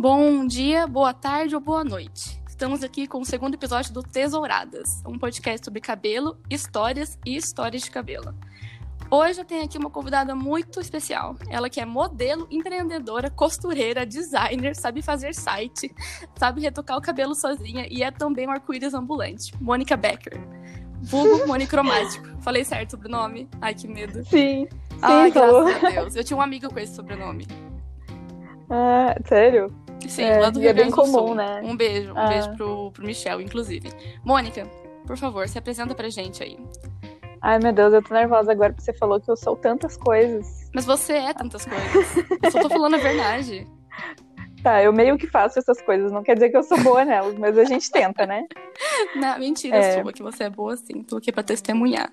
Bom dia, boa tarde ou boa noite. Estamos aqui com o segundo episódio do Tesouradas, um podcast sobre cabelo, histórias e histórias de cabelo. Hoje eu tenho aqui uma convidada muito especial. Ela que é modelo, empreendedora, costureira, designer, sabe fazer site, sabe retocar o cabelo sozinha e é também um arco-íris ambulante. Mônica Becker. Vulgo monicromático. Falei certo o sobrenome? Ai, que medo. Sim. Sim, Ai, falou. graças a Deus. Eu tinha um amigo com esse sobrenome. Ah, sério? Sim, É, lá do Rio é bem comum, Sul. né? Um beijo, um Ah. beijo pro, pro Michel, inclusive. Mônica, por favor, se apresenta pra gente aí. Ai, meu Deus, eu tô nervosa agora porque você falou que eu sou tantas coisas. Mas você é tantas coisas. Eu só tô falando a verdade. Tá, eu meio que faço essas coisas, não quer dizer que eu sou boa nelas, mas a gente tenta, né? Não, mentira É. sua, que você é boa sim. Tô aqui pra testemunhar.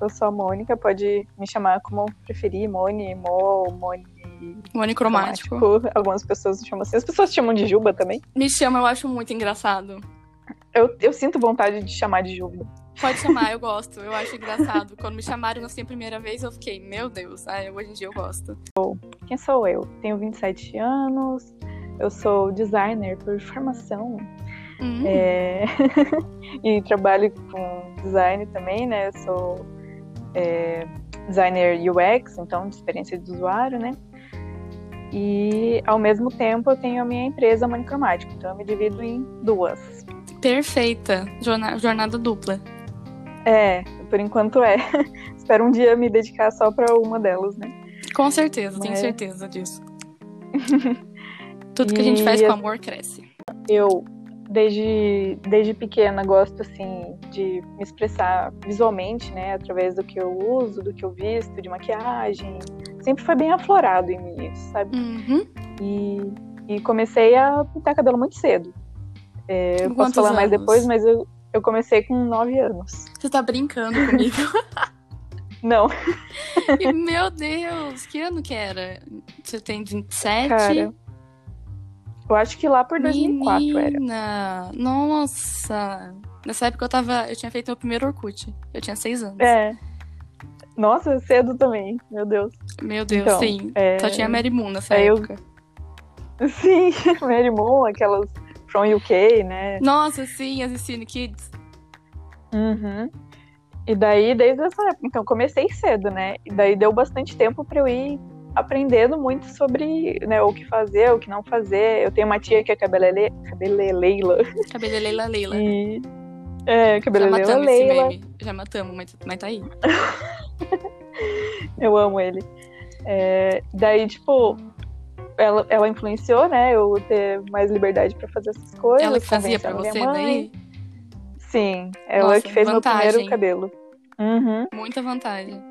Eu sou a Mônica, pode me chamar como preferir, Moni, Mo, Moni. Monicromático. cromático. Algumas pessoas chamam assim. As pessoas chamam de Juba também. Me chama, eu acho muito engraçado. Eu, eu sinto vontade de chamar de Juba. Pode chamar, eu gosto. Eu acho engraçado. Quando me chamaram assim a primeira vez, eu fiquei, meu Deus. Ah, hoje em dia eu gosto. Quem sou eu? Tenho 27 anos, eu sou designer por formação. Hum, É, e trabalho com design também, né? Eu sou é, designer UX, então de experiência de usuário, né? E ao mesmo tempo eu tenho a minha empresa Monicromático, então eu me divido em duas. Perfeita. Jorna- jornada dupla. É, por enquanto é. Espero um dia me dedicar só para uma delas, né? Com certeza, tenho Mas- certeza disso. Tudo que a gente faz com amor cresce. Eu desde desde pequena gosto assim de me expressar visualmente, né, através do que eu uso, do que eu visto, de maquiagem. Sempre foi bem aflorado em mim, sabe? Uhum. E, e comecei a pintar cabelo muito cedo. É, eu posso falar mais anos? depois, mas eu, eu comecei com 9 anos. Você tá brincando comigo. Não, E, meu Deus, que ano que era? Você tem 27? cara. Eu acho que lá por 2004 era. Menina, nossa. Nessa época eu tava. Eu tinha feito meu primeiro Orkut. Eu tinha seis anos. É. Nossa, cedo também, meu Deus. Meu Deus, Então, sim. é, Só tinha Mary Moon nessa é, eu- época. Sim, Mary Moon, aquelas from UK, né? Nossa, sim, as Cine Kids. Uhum. E daí, desde essa época, então, comecei cedo, né? E daí deu bastante tempo pra eu ir aprendendo muito sobre né, o que fazer, o que não fazer. Eu tenho uma tia que é cabelele... cabeleleila. Cabeleleila Leila. E... É, Já cabeleleila matamos esse meme. Já matamos, mas, mas tá aí. Eu amo ele. É, daí, tipo, ela, ela influenciou, né? Eu ter mais liberdade pra fazer essas coisas. Ela que fazia pra você daí? Sim, ela Nossa, que fez vantagem. meu primeiro cabelo. Uhum. Muita vantagem.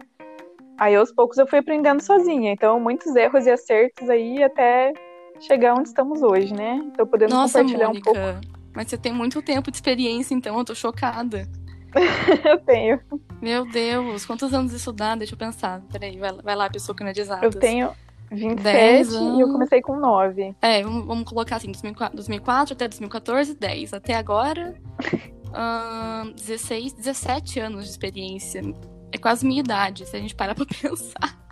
Aí aos poucos eu fui aprendendo sozinha. Então, muitos erros e acertos aí até chegar onde estamos hoje, né? Tô podendo Nossa, compartilhar Mônica. um pouco. Mas você tem muito tempo de experiência, então eu tô chocada. Eu tenho. Meu Deus, quantos anos isso dá? Deixa eu pensar. Peraí, vai, vai lá, pessoa que não é de exatas. Eu tenho 27 Dez e eu comecei com 9. É, vamos, vamos colocar assim, 2004, 2004 até 2014, 10. Até agora, ahn, 16, 17 anos de experiência. É quase minha idade, se a gente parar pra pensar.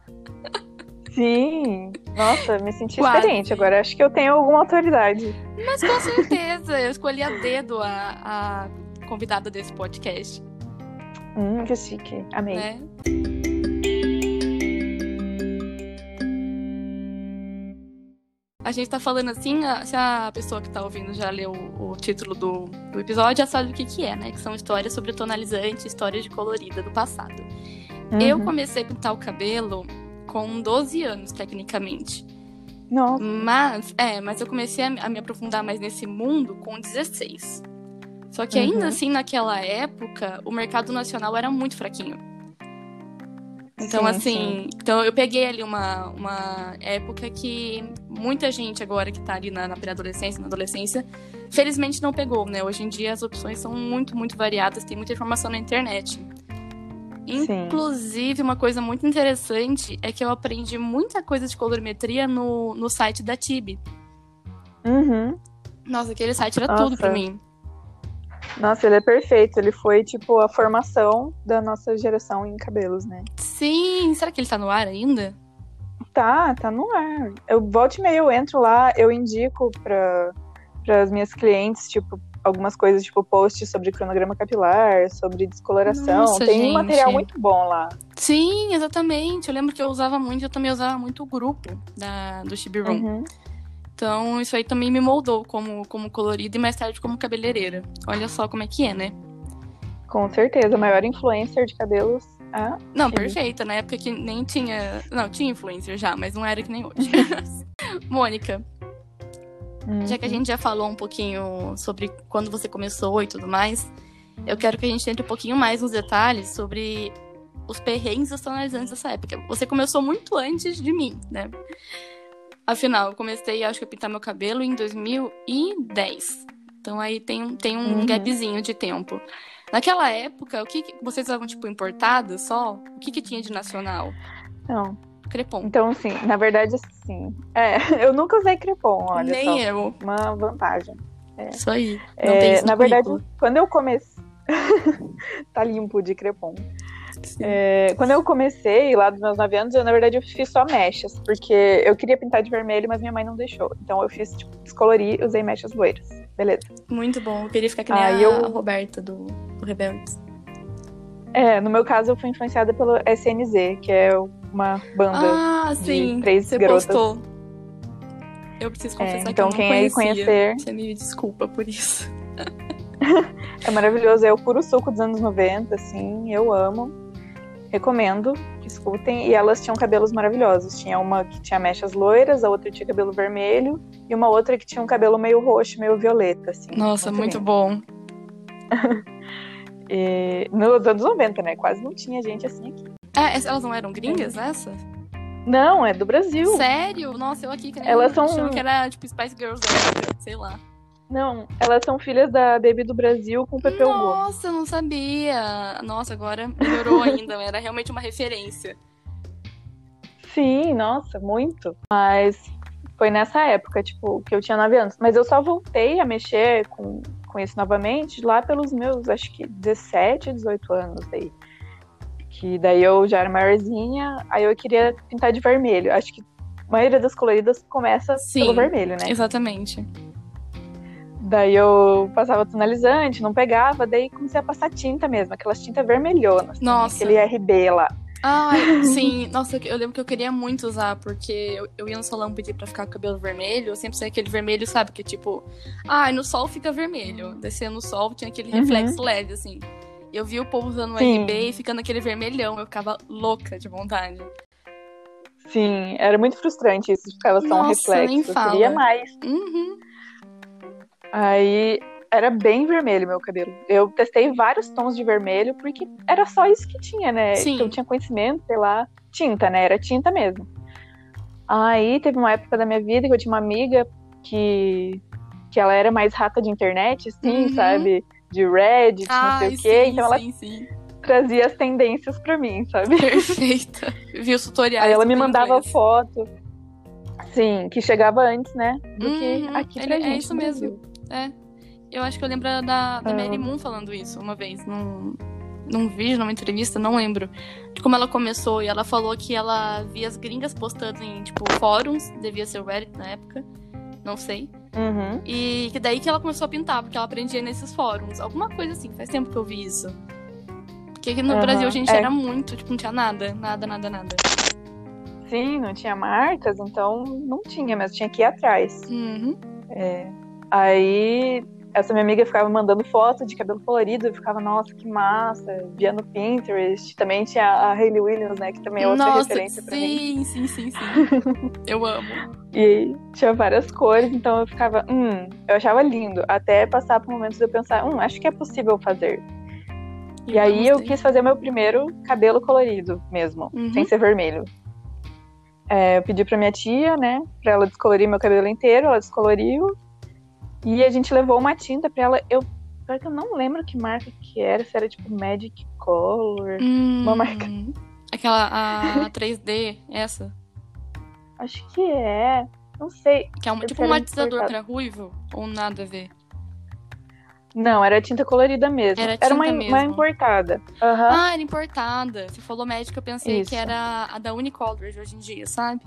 Sim. Nossa, me senti Quase. experiente. Agora acho que eu tenho alguma autoridade. Mas com certeza, eu escolhi a dedo a, a convidada desse podcast, Hum, que chique. Amei. né? A gente tá falando assim, se a pessoa que tá ouvindo já leu o, título do, do episódio, já sabe o que que é, né? Que são histórias sobre tonalizante, histórias de colorida do passado. Eu Uhum. comecei a pintar o cabelo com 12 anos, tecnicamente. Nossa. Mas, é, mas eu comecei a, a me aprofundar mais nesse mundo com 16. Só que ainda Uhum. assim, naquela época, o mercado nacional era muito fraquinho. Então, Sim, assim, sim. então eu peguei ali uma, uma época que muita gente agora que tá ali na, na pré-adolescência, na adolescência, felizmente não pegou, né? Hoje em dia as opções são muito, muito variadas, tem muita informação na internet. Sim. Inclusive, uma coisa muito interessante é que eu aprendi muita coisa de colorimetria no, no site da Tibi. Uhum. Nossa, aquele site era Nossa. tudo pra mim. Nossa, ele é perfeito. Ele foi, tipo, a formação da nossa geração em cabelos, né? Sim, será que ele tá no ar ainda? Tá, tá no ar. Eu volto e meia, eu entro lá, eu indico para as minhas clientes, tipo, algumas coisas, tipo, posts sobre cronograma capilar, sobre descoloração. Nossa, Tem gente. um material muito bom lá. Sim, exatamente. Eu lembro que eu usava muito, eu também usava muito o grupo da, do Chibi Room. Uhum. Então, isso aí também me moldou como, como colorida e mais tarde como cabeleireira. Olha só como é que é, né? Com certeza, a maior influencer de cabelos. Ah, Não, Sim. perfeita. Na época que nem tinha. Não, tinha influencer já, mas não era que nem hoje. Mônica, já que a gente já falou um pouquinho sobre quando você começou e tudo mais, eu quero que a gente entre um pouquinho mais nos detalhes sobre os perrengues tonalizantes dessa época. Você começou muito antes de mim, né? Afinal, eu comecei, acho que, a pintar meu cabelo em 2010. Então aí tem, um- tem um Uhum. gapzinho de tempo. Naquela época, o que, que vocês usavam, tipo, importado só? O que, que tinha de nacional? Não. Crepom. Então, assim, na verdade, assim. É, eu nunca usei crepom, olha Nem só. eu. Uma vantagem. Isso aí. Não É, tem isso na verdade, quando eu comecei. tá limpo de crepom. É, quando eu comecei, lá dos meus 9 anos, eu, na verdade, eu fiz só mechas, porque eu queria pintar de vermelho, mas minha mãe não deixou. Então eu fiz, tipo, descolori e usei mechas loiras. Beleza. Muito bom. Eu queria ficar que nem Aí a, eu- a Roberta do, do Rebeldes. É, no meu caso, eu fui influenciada pelo SNZ, que é uma banda. Ah, sim. três Você garotas. postou. Eu preciso É, confessar então, que eu quem não aí conhecia. conhecer- Você me desculpa por isso. É maravilhoso, é o puro suco dos anos 90, assim, eu amo. Recomendo que escutem. E elas tinham cabelos maravilhosos. Tinha uma que tinha mechas loiras, a outra tinha cabelo vermelho, e uma outra que tinha um cabelo meio roxo, meio violeta, assim. Nossa, muito Muito bom. E nos anos 90, né? Quase não tinha gente assim aqui. Ess- elas não eram gringas, essa? Não, é do Brasil. Sério? Nossa, eu aqui que nem Elas são- achando que era tipo Spice Girls da sei lá. Não, elas são filhas da Baby do Brasil com Pepeu Gomes. Nossa, eu não sabia. Nossa, agora melhorou ainda. Era realmente uma referência. Sim, nossa, muito. Mas foi nessa época, tipo, que eu tinha 9 anos. Mas eu só voltei a mexer com, com isso novamente lá pelos meus, acho que 17, 18 anos aí. Que daí eu já era maiorzinha, aí eu queria pintar de vermelho. Acho que a maioria das coloridas começa Sim. pelo vermelho, né? Exatamente. Daí eu passava tonalizante, não pegava, daí comecei a passar tinta mesmo, aquelas tintas vermelhonas. Nossa. Aquele RB lá. Ai, sim. Nossa, eu lembro que eu queria muito usar, porque eu, eu ia no salão pedir pra ficar com o cabelo vermelho. Eu sempre sei aquele vermelho, sabe? Que tipo, ai, no sol fica vermelho. Descendo no sol tinha aquele Uhum. reflexo leve, assim. Eu vi o povo usando o Sim. RB e ficando aquele vermelhão. Eu ficava louca de vontade. Sim, era muito frustrante isso, ficava só um reflexo. nem eu fala. queria mais. Uhum. Aí era bem vermelho meu cabelo. Eu testei vários tons de vermelho, porque era só isso que tinha, né? Sim. Eu tinha conhecimento, sei lá. Tinta, né? Era tinta mesmo. Aí teve uma época da minha vida que eu tinha uma amiga que, que ela era mais rata de internet, assim, Uhum. sabe? De Reddit, não Ai, sei o quê. sim, então ela sim, sim. trazia as tendências pra mim, sabe? Perfeita. Vi os tutoriais. Aí ela me mandava inglês. foto. Sim, que chegava antes, né? Do que Uhum, aqui ele- pra é gente. isso no mesmo. É. Eu acho que eu lembro da, da Ah. Mary Moon falando isso uma vez, num, num vídeo, numa entrevista, não lembro. De como ela começou. E ela falou que ela via as gringas postando em, tipo, fóruns, devia ser o Reddit na época, não sei. Uhum. E que daí que ela começou a pintar, porque ela aprendia nesses fóruns. Alguma coisa assim, faz tempo que eu vi isso. Porque aqui no Aham, Brasil a gente é. era muito, tipo, não tinha nada, nada, nada, nada. Sim, não tinha marcas, então não tinha, mas tinha que ir atrás. Uhum. Aí essa minha amiga ficava mandando foto de cabelo colorido, eu ficava, nossa, que massa, via no Pinterest. Também tinha a Hayley Williams, né, que também é outra Nossa, referência pra mim. sim, sim, sim, sim. eu amo. E tinha várias cores, então eu ficava, hum, eu achava lindo. Até passar por momentos de eu pensar, hum, acho que é possível fazer. E aí eu quis fazer meu primeiro cabelo colorido mesmo, Uhum. sem ser vermelho. É, eu pedi pra minha tia, né, pra ela descolorir meu cabelo inteiro, ela descoloriu. E a gente levou uma tinta pra ela. Eu, pior que eu não lembro que marca que era, se era tipo Magic Color. Hum, Uma marca. Aquela a 3D, essa. Acho que é. Não sei. Que é um, tipo um era matizador pra ruivo? Ou nada a ver? Não, era tinta colorida mesmo. Era uma, tinta uma mesmo. importada. Aham. Ah, era importada. Você falou médica, eu pensei Isso. que era a da Unicolor de hoje em dia, sabe?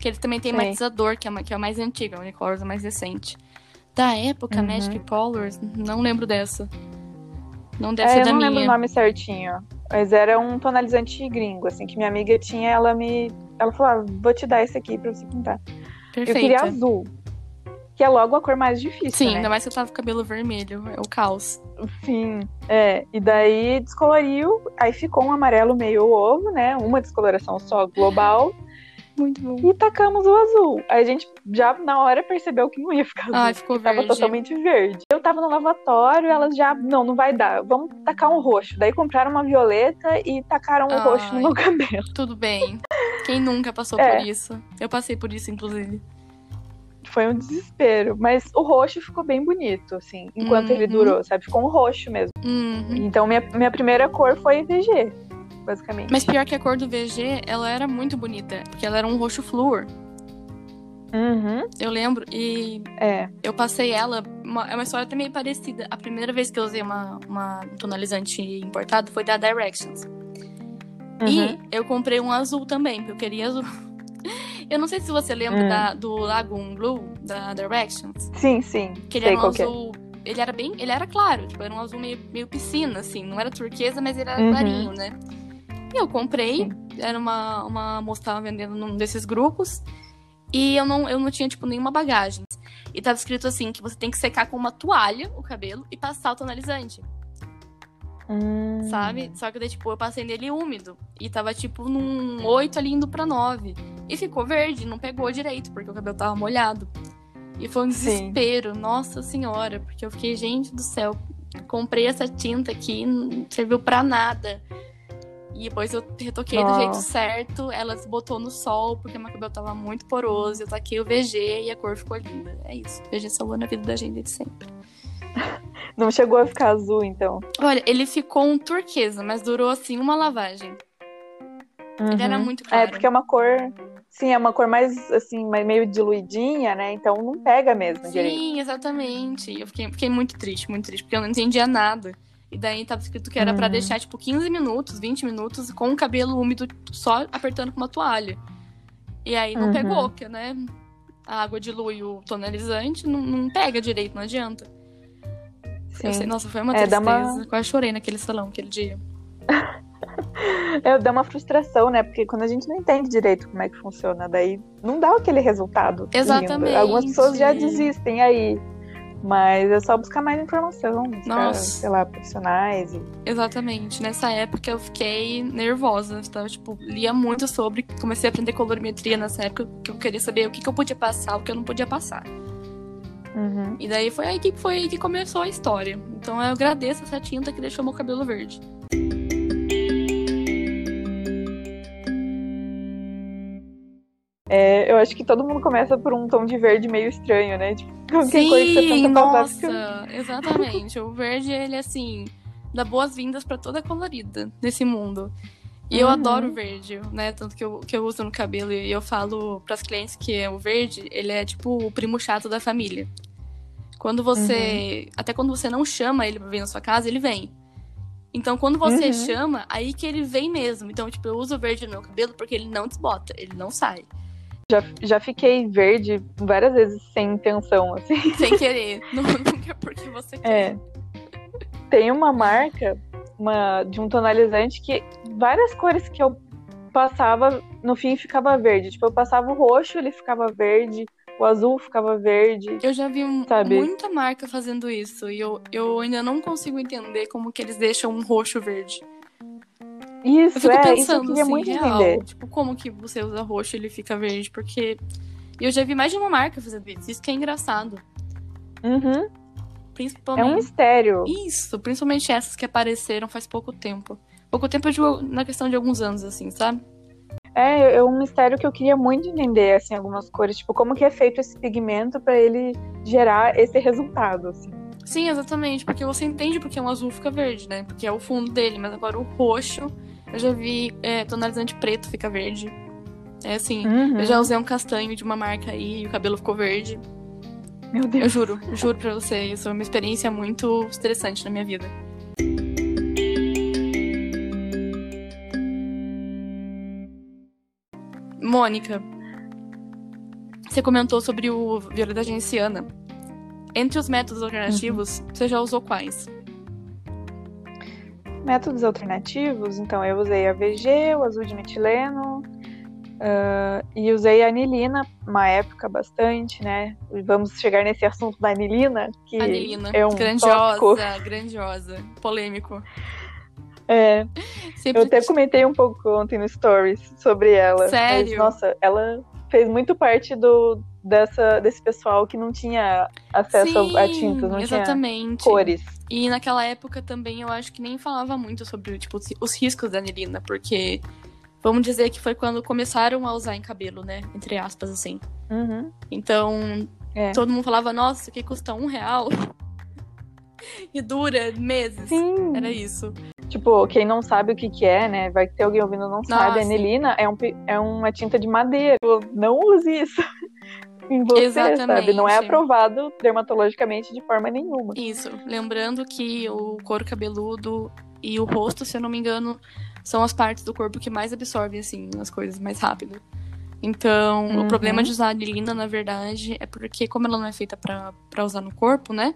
Que ele também tem Sim. matizador, que é, uma, que é a mais antiga, a Unicolors é a mais recente. Da época, Uhum. Magic Colors, não lembro dessa. Não deve É, ser eu da não lembro o minha. nome certinho. Mas era um tonalizante gringo, assim, que minha amiga tinha, ela me. Ela falou, ah, vou te dar esse aqui pra você pintar. Eu queria azul. Que é logo a cor mais difícil. Sim, né? ainda mais que eu tava com cabelo vermelho, é o caos. Sim, é. E daí descoloriu, aí ficou um amarelo meio ovo, né? Uma descoloração só global. Muito bom. E tacamos o azul. Aí a gente já na hora percebeu que não ia ficar azul. Ai, ficou que tava verde. totalmente verde. Eu tava no lavatório, elas já, não, não vai dar. Vamos tacar um roxo. Daí compraram uma violeta e tacaram um Ai. roxo no meu cabelo. Tudo bem. Quem nunca passou É. por isso? Eu passei por isso, inclusive. Foi um desespero. Mas o roxo ficou bem bonito, assim, enquanto ele Uhum. durou, sabe? Ficou um roxo mesmo. Uhum. Então minha, minha primeira cor foi VG, basicamente. Mas pior que a cor do VG, ela era muito bonita, porque ela era um roxo flúor. Uhum, Eu lembro, e é. eu passei ela. uma- é uma história até meio parecida. A primeira vez que eu usei uma, uma tonalizante importado foi da Directions. Uhum. E eu comprei um azul também, porque eu queria azul. Eu não sei se você lembra Hum. da- do Lagoon Blue, da Directions. Sim, sim. Que ele sei era um é. azul. Ele era bem. Ele era claro, tipo, era um azul meio, meio piscina, assim. Não era turquesa, mas ele era Uhum. clarinho, né? Eu comprei, Sim. era uma, uma moça que tava vendendo num desses grupos. E eu não, eu não tinha, tipo, nenhuma bagagem. E tava escrito assim, que você tem que secar com uma toalha o cabelo e passar o tonalizante, Hum. sabe? Só que daí, tipo, eu passei nele úmido. E tava, tipo, num 8 ali indo pra 9. E ficou verde, não pegou direito, porque o cabelo tava molhado. E foi um Sim. desespero, nossa senhora, porque eu fiquei, gente do céu, comprei essa tinta aqui, não serviu pra nada. E depois eu retoquei do jeito certo, ela se botou no sol, porque meu cabelo tava muito poroso, eu taquei o VG e a cor ficou linda. É isso, o VG salvou na vida da gente de sempre. Não chegou a ficar azul, então. Olha, ele ficou um turquesa, mas durou assim uma lavagem. Ele era Uhum. muito claro. É, porque é uma cor. Sim, é uma cor mais assim, meio diluidinha, né? Então não pega mesmo direito. Sim, exatamente. Eu fiquei, fiquei muito triste, muito triste, porque eu não entendia nada. E daí tava escrito que era Uhum. deixar, tipo, 15 minutos, 20 minutos com o cabelo úmido só apertando com uma toalha. E aí não Uhum. pegou, porque, né? A água dilui o tonalizante, não, não pega direito, não adianta. Sim. Eu sei, nossa, foi uma É, tristeza. uma- Quase chorei naquele salão aquele dia. É, dá uma frustração, né? Porque quando a gente não entende direito como é que funciona, daí não dá aquele resultado. lindo. Exatamente. Algumas pessoas já desistem aí. Mas é só buscar mais informação, buscar, Nossa. sei lá, profissionais. E... Exatamente. Nessa época eu fiquei nervosa. Então, tipo, lia muito sobre. Comecei a aprender colorimetria nessa época, que eu queria saber o que, que eu podia passar, o que eu não podia passar. Uhum. E daí foi aí que foi aí que começou a história. Então eu agradeço essa tinta que deixou meu cabelo verde. É, eu acho que todo mundo começa por um tom de verde meio estranho, né? Tipo, qualquer cor que você Sim, passar nossa, fica... exatamente. o verde, ele assim, dá boas-vindas pra toda colorida desse mundo. E eu Uhum. adoro o verde, né? Tanto que eu, que eu uso no cabelo e eu falo pras clientes que o verde, ele é tipo o primo chato da família. Quando você. Até quando você não chama ele pra vir na sua casa, ele vem. Então, quando você Uhum. chama, aí que ele vem mesmo. Então, tipo, eu uso o verde no meu cabelo porque ele não desbota, ele não sai. Já, já fiquei verde várias vezes sem intenção, assim. Sem querer. não, nunca é porque você quer. É. Tem uma marca uma, de um tonalizante que várias cores que eu passava, no fim ficava verde. Tipo, eu passava o roxo, ele ficava verde, o azul ficava verde. Eu já vi Sabe? muita marca fazendo isso e eu, eu ainda não consigo entender como que eles deixam um roxo verde. Eu Isso, fico é, isso eu pensando queria assim, muito real, entender. tipo, como que você usa roxo e ele fica verde? Porque eu já vi mais de uma marca fazendo isso, isso que é engraçado. Uhum. É Principalmente um mistério. isso, principalmente essas que apareceram faz pouco tempo. Pouco tempo eu digo na questão de alguns anos, assim, sabe? É, é um mistério que eu queria muito entender, assim, algumas cores. Tipo, como que é feito esse pigmento pra ele gerar esse resultado, assim. Sim, exatamente, porque você entende porque um azul fica verde, né? Porque é o fundo dele, mas agora o roxo, eu já vi é, tonalizante preto fica verde. É assim, Uhum. eu já usei um castanho de uma marca aí e o cabelo ficou verde. Meu Deus. Eu juro, juro pra você, isso é uma experiência muito estressante na minha vida. Mônica, Você comentou sobre o violeta genciana. Entre os métodos alternativos, Uhum. você já usou quais? Métodos alternativos, então eu usei a VG, o azul de metileno, ah, e usei a anilina, uma época bastante, né? Vamos chegar nesse assunto da anilina, que Anilina. é um grandiosa, tópico. grandiosa. Polêmico. É, Sempre eu até comentei um pouco ontem no Stories sobre ela. Sério? Mas, nossa, ela fez muito parte do, dessa, desse pessoal que não tinha acesso Sim, a tintas, não exatamente. tinha cores. E naquela época também eu acho que nem falava muito sobre tipo, os- os riscos da anilina, porque vamos dizer que foi quando começaram a usar em cabelo, né? Entre aspas, assim. Uhum. Então, É. todo mundo falava, nossa, isso aqui custa um real. e dura meses. Sim. Era isso. Tipo, quem não sabe o que que é, né? Vai ter alguém ouvindo não sabe. A anilina é, um, é uma tinta de madeira. Não use isso em você, sabe? Não é Exatamente. aprovado dermatologicamente de forma nenhuma. Isso. Lembrando que o couro cabeludo e o rosto, se eu não me engano, são as partes do corpo que mais absorvem, assim, as coisas mais rápido. Então, o Uhum. problema de usar a anilina, na verdade, é porque, como ela não é feita pra pra usar no corpo, né?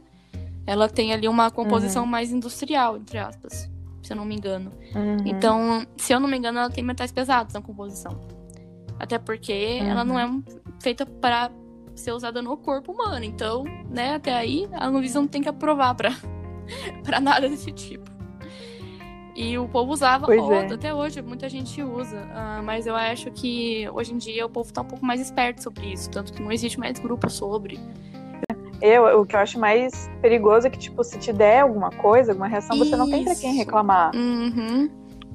Ela tem ali uma composição mais industrial, entre aspas, se eu não me engano. Uhum. Então, se eu não me engano, ela tem metais pesados na composição. Até porque ela não é um- feita para ser usada no corpo humano. Então, né, até aí a Anvisa não tem que aprovar pra, pra nada desse tipo. E o povo usava Pois é. até hoje muita gente usa. Ah, mas eu acho que hoje em dia o povo tá um pouco mais esperto sobre isso. Tanto que não existe mais grupo sobre. Eu, o que eu acho mais perigoso é que, tipo, se te der alguma coisa, alguma reação, você não tem pra quem Isso. reclamar. Uhum.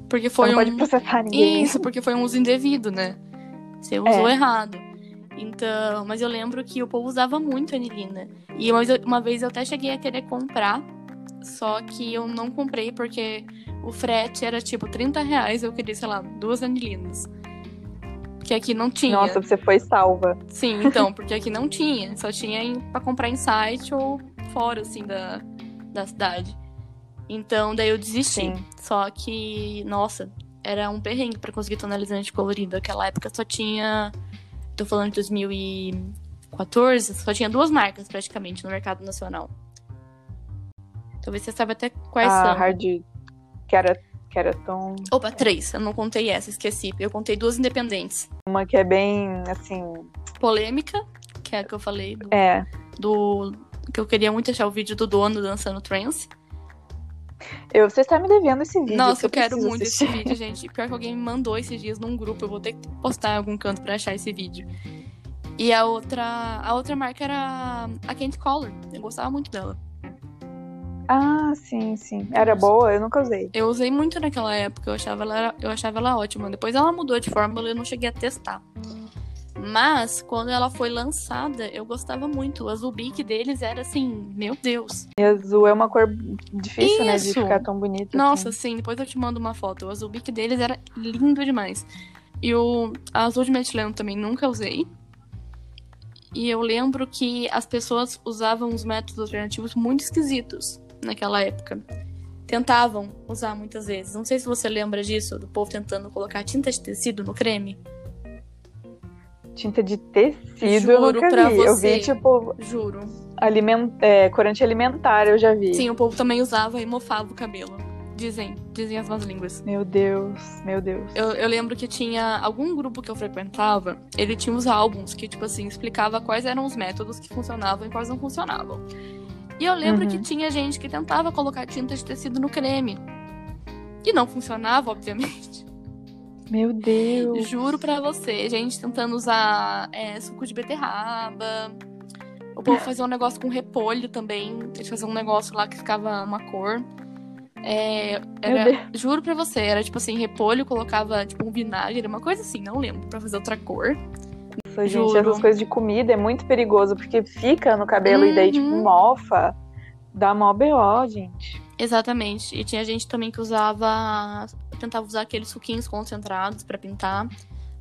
Porque Você foi não um... pode processar ninguém. Isso, porque foi um uso indevido, né? Você usou É. errado. Então, mas eu lembro que o povo usava muito anilina. E uma vez, eu- uma vez eu até cheguei a querer comprar, só que eu não comprei porque o frete era tipo 30 reais. Eu queria, sei lá, duas anilinas. Porque aqui não tinha. Nossa, você foi salva. Sim, então, porque aqui não tinha. Só tinha em, pra comprar em site ou fora, assim, da, da cidade. Então, daí eu desisti. Sim. Só que, nossa, era um perrengue pra conseguir tonalizante colorido. Aquela época só tinha. Tô falando de 2014, só tinha duas marcas praticamente no mercado nacional. Talvez você saiba até quais a são. hard que era, que era tão. Opa, três. Eu não contei essa, esqueci. Eu contei duas independentes. Uma que é bem assim. Polêmica, que é a que eu falei, do É. do que eu queria muito achar o vídeo do dono dançando trance. Eu, você está me devendo esse vídeo. Nossa, que eu quero muito assistir. esse vídeo, gente. Pior que alguém me mandou esses dias num grupo, eu vou ter que postar em algum canto pra achar esse vídeo. E a outra, a outra marca era a Kent Color. Eu gostava muito dela. Ah, sim, sim. Era boa? Eu nunca usei. Eu usei muito naquela época, eu achava ela, eu achava ela ótima. Depois ela mudou de fórmula e eu não cheguei a testar. Mas, quando ela foi lançada, eu gostava muito. O azul bique deles era assim, meu Deus. E azul é uma cor difícil, né? De Isso. ficar tão bonita. Nossa, assim. sim, depois eu te mando uma foto. O azul bique deles era lindo demais. E o azul de metileno também nunca usei. E eu lembro que as pessoas usavam os métodos alternativos muito esquisitos naquela época. Tentavam usar muitas vezes. Não sei se você lembra disso, do povo tentando colocar tinta de tecido no creme. Tinta de tecido eu Juro nunca pra vi. Eu você. vi, tipo, Juro. aliment... é, corante alimentar, eu já vi. Sim, o povo também usava e mofava o cabelo. Dizem, dizem as más línguas. Meu Deus, meu Deus. Eu, eu lembro que tinha algum grupo que eu frequentava, ele tinha os álbuns que, tipo assim, explicava quais eram os métodos que funcionavam e quais não funcionavam. E eu lembro Uhum. que tinha gente que tentava colocar tinta de tecido no creme. E não funcionava, obviamente. Meu Deus. Juro pra você, gente tentando usar é, suco de beterraba. O povo fazia um negócio com repolho também. Eles faziam um negócio lá que ficava uma cor. É, era, juro pra você, era tipo assim, repolho, colocava tipo um vinagre, uma coisa assim, não lembro, pra fazer outra cor. Nossa, gente, Juro. essas coisas de comida é muito perigoso, porque fica no cabelo e daí, tipo, Uhum. mofa. Dá mó BO, gente. Exatamente. E tinha gente também que usava. Tentava usar aqueles suquinhos concentrados pra pintar.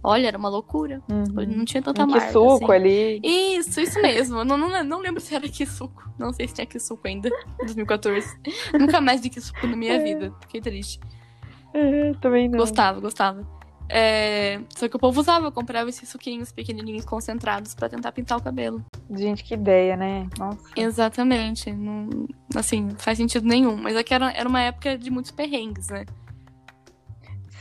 Olha, era uma loucura. Uhum. Não tinha tanta marca. suco assim. ali. Isso, isso mesmo. Não, não, não lembro se era suco. Não sei se tinha suco ainda, em 2014. Nunca mais vi suco na minha vida. Fiquei triste. É, também não. Gostava, gostava. É... Só que o povo usava, comprava esses suquinhos pequenininhos concentrados pra tentar pintar o cabelo. Gente, que ideia, né? Nossa. Exatamente. Não... Assim, faz sentido nenhum. Mas é que era, era uma época de muitos perrengues, né?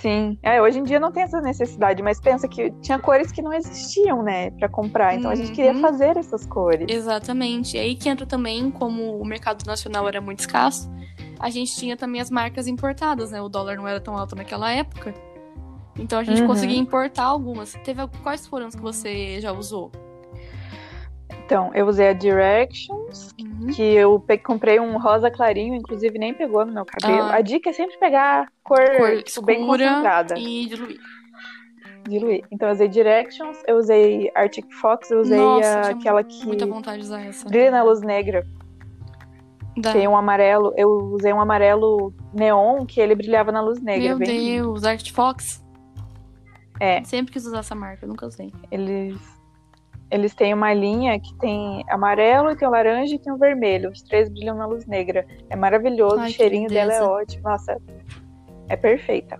Sim. É, hoje em dia não tem essa necessidade, mas pensa que tinha cores que não existiam, né, para comprar. Então a gente queria Uhum. fazer essas cores. Exatamente. E aí que entra também, como o mercado nacional era muito escasso, a gente tinha também as marcas importadas, né? O dólar não era tão alto naquela época. Então a gente Uhum. conseguia importar algumas. Teve quais foram as que você já usou? Então, eu usei a Directions, Uhum. que eu comprei um rosa clarinho, inclusive nem pegou no meu cabelo. Ah. A dica é sempre pegar cor, Cor tipo, bem concentrada, e diluir. diluir. Então eu usei Directions, eu usei Arctic Fox, eu usei Nossa, a- aquela que Muita vontade de usar essa. brilha na luz negra. Dá. Tem um amarelo, eu usei um amarelo neon que ele brilhava na luz negra. Meu bem lindo. Deus, Art Fox. É. Sempre quis usar essa marca, nunca usei. Eles, eles têm uma linha que tem amarelo, tem o laranja e tem o vermelho. Os três brilham na luz negra. É maravilhoso, Ai, o que cheirinho dela é ótimo. Nossa, é perfeita.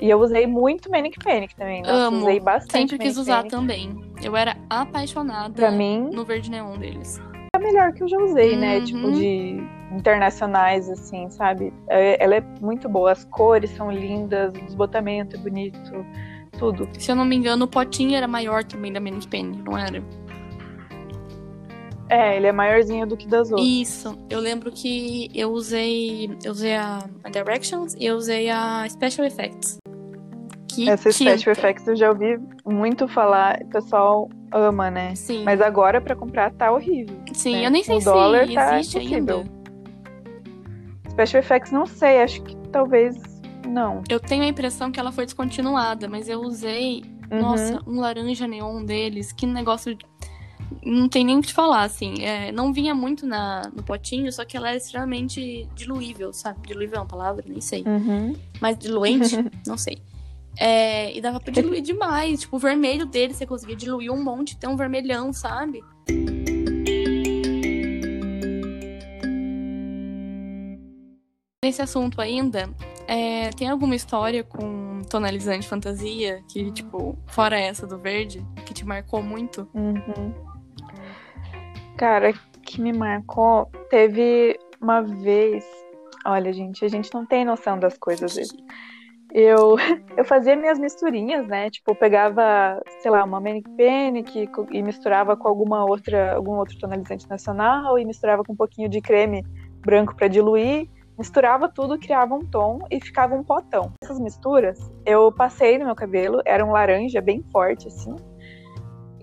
E eu usei muito Manic Panic também. Nossa, Amo. usei bastante Sempre quis Manic usar Panic. também. Eu era apaixonada Pra mim, no verde neon deles. é a melhor que eu já usei, né? Uhum. Tipo, de internacionais, assim, sabe? É- Ela é muito boa. As cores são lindas, o desbotamento é bonito, tudo. Se eu não me engano, o potinho era maior também da Manic Penny, não era? É, ele é maiorzinho do que das outras. Isso. Eu lembro que eu usei. Eu usei a, a Directions e eu usei a Special Effects. Que Essa tinta. Special Effects eu já ouvi muito falar, o pessoal ama, né? Sim. Mas agora pra comprar tá horrível. Sim, né? eu nem sei o se dólar tá existe ainda. Special Effects não sei, acho que talvez não. Eu tenho a impressão que ela foi descontinuada, mas eu usei, Uhum. nossa, um laranja neon deles, que negócio. Não tem nem o que te falar, assim. É, não vinha muito na, no potinho, só que ela era extremamente diluível, sabe? Diluível é uma palavra? Nem sei. Uhum. Mas diluente? não sei. É, e dava pra diluir demais. Tipo, o vermelho dele você conseguia diluir um monte, ter um vermelhão, sabe? Nesse assunto ainda, é, tem alguma história com tonalizante fantasia que, tipo, fora essa do verde, que te marcou muito? Uhum. Cara, que me marcou, teve uma vez. Olha, gente, a gente não tem noção das coisas. Eu, eu fazia minhas misturinhas, né? Tipo, pegava, sei lá, uma Manic Panic e misturava com alguma outra, algum outro tonalizante nacional e misturava com um pouquinho de creme branco para diluir. Misturava tudo, criava um tom e ficava um potão. Essas misturas eu passei no meu cabelo, era um laranja bem forte, assim.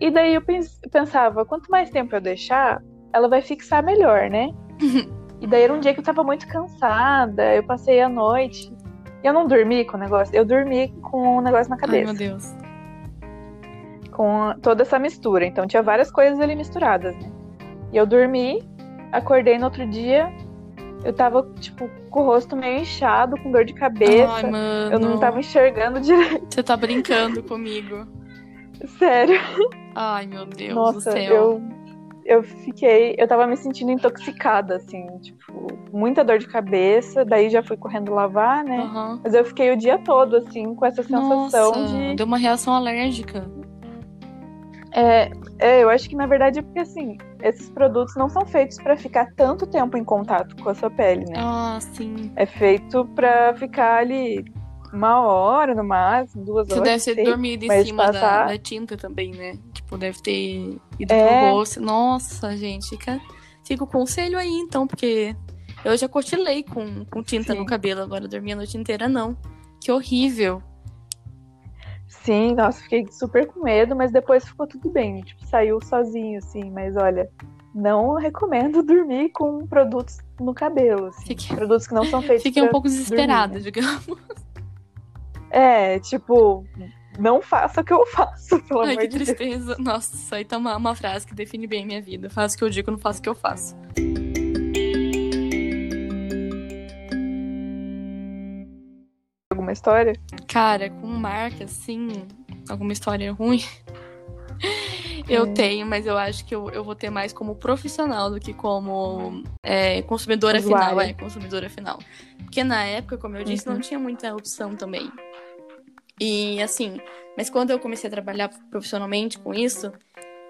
E daí eu pens- pensava, quanto mais tempo eu deixar, ela vai fixar melhor, né? e daí era um dia que eu tava muito cansada, eu passei a noite. E eu não dormi com o negócio, eu dormi com o negócio na Ai, cabeça. meu Deus. com toda essa mistura. Então tinha várias coisas ali misturadas, né? E eu dormi, acordei no outro dia, eu tava, tipo, com o rosto meio inchado, com dor de cabeça. Ai, mano. eu não tava enxergando direito, Você tá brincando comigo. sério. Ai, meu Deus do Nossa, céu. eu, eu fiquei. Eu tava me sentindo intoxicada, assim, tipo, muita dor de cabeça, daí já fui correndo lavar, né? Aham. Mas eu fiquei o dia todo, assim, com essa sensação Nossa, de. deu uma reação alérgica. É, é, eu acho que na verdade é porque, assim, esses produtos não são feitos pra ficar tanto tempo em contato com a sua pele, né? Ah, sim. É feito pra ficar ali uma hora no máximo, duas Você horas. deve ter sei. dormido em cima da- passar- da, tinta também, né? Tipo, deve ter ido É. pro rosto. Nossa, gente, fica, fica o conselho aí, então, porque eu já cochilei com, com tinta Sim. no cabelo, agora dormi a noite inteira, não. Que horrível. Sim, nossa, fiquei super com medo, mas depois ficou tudo bem. Tipo, saiu sozinho, assim. Mas olha, não recomendo dormir com produtos no cabelo. Assim. Fiquei, Produtos que não são feitos fiquei um pouco dormir, desesperada, né? digamos. É, tipo, não faça o que eu faço, pelo Ai, amor que de Deus. tristeza. Nossa, isso aí tá uma, uma frase que define bem a minha vida. Faço o que eu digo, não faço o que eu faço. Alguma história? Cara, com marca, assim, alguma história ruim. Eu Hum. tenho, mas eu acho que eu, eu vou ter mais como profissional do que como é, consumidora Usuária. final. É, consumidora final. Porque na época, como eu disse, Uhum. não tinha muita opção também. E assim, mas quando eu comecei a trabalhar profissionalmente com isso,